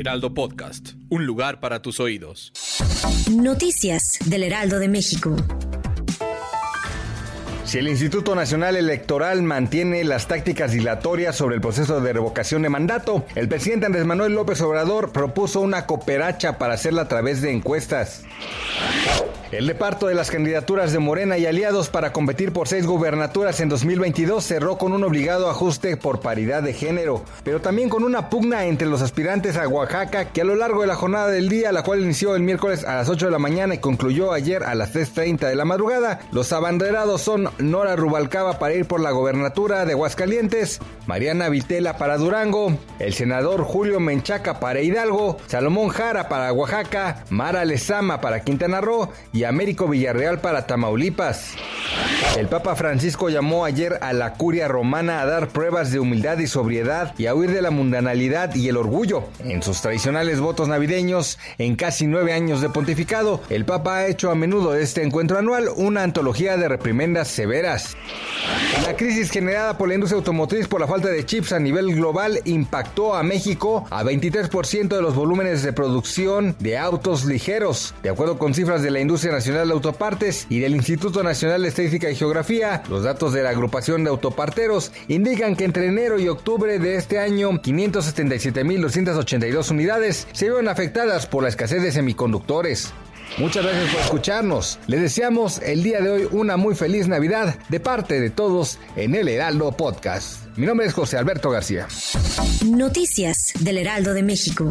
Heraldo Podcast, un lugar para tus oídos. Noticias del Heraldo de México. Si el Instituto Nacional Electoral mantiene las tácticas dilatorias sobre el proceso de revocación de mandato, el presidente Andrés Manuel López Obrador propuso una cooperacha para hacerla a través de encuestas. El reparto de las candidaturas de Morena y aliados para competir por seis gubernaturas en 2022 cerró con un obligado ajuste por paridad de género, pero también con una pugna entre los aspirantes a Oaxaca que a lo largo de la jornada del día, la cual inició el miércoles a las 8 de la mañana y concluyó ayer a las 3.30 de la madrugada, los abanderados son Nora Rubalcaba para ir por la gobernatura de Aguascalientes, Mariana Vitela para Durango, el senador Julio Menchaca para Hidalgo, Salomón Jara para Oaxaca, Mara Lezama para Quintana Roo y Américo Villarreal para Tamaulipas. El Papa Francisco llamó ayer a la curia romana a dar pruebas de humildad y sobriedad y a huir de la mundanalidad y el orgullo. En sus tradicionales votos navideños, en casi nueve años de pontificado, el Papa ha hecho a menudo de este encuentro anual una antología de reprimendas severas. La crisis generada por la industria automotriz por la falta de chips a nivel global impactó a México a 23% de los volúmenes de producción de autos ligeros. De acuerdo con cifras de la Industria Nacional de Autopartes y del Instituto Nacional de Estadística y Geografía, los datos de la agrupación de autoparteros indican que entre enero y octubre de este año, 577.282 unidades se vieron afectadas por la escasez de semiconductores. Muchas gracias por escucharnos. Les deseamos el día de hoy una muy feliz Navidad de parte de todos en el Heraldo Podcast. Mi nombre es José Alberto García. Noticias del Heraldo de México.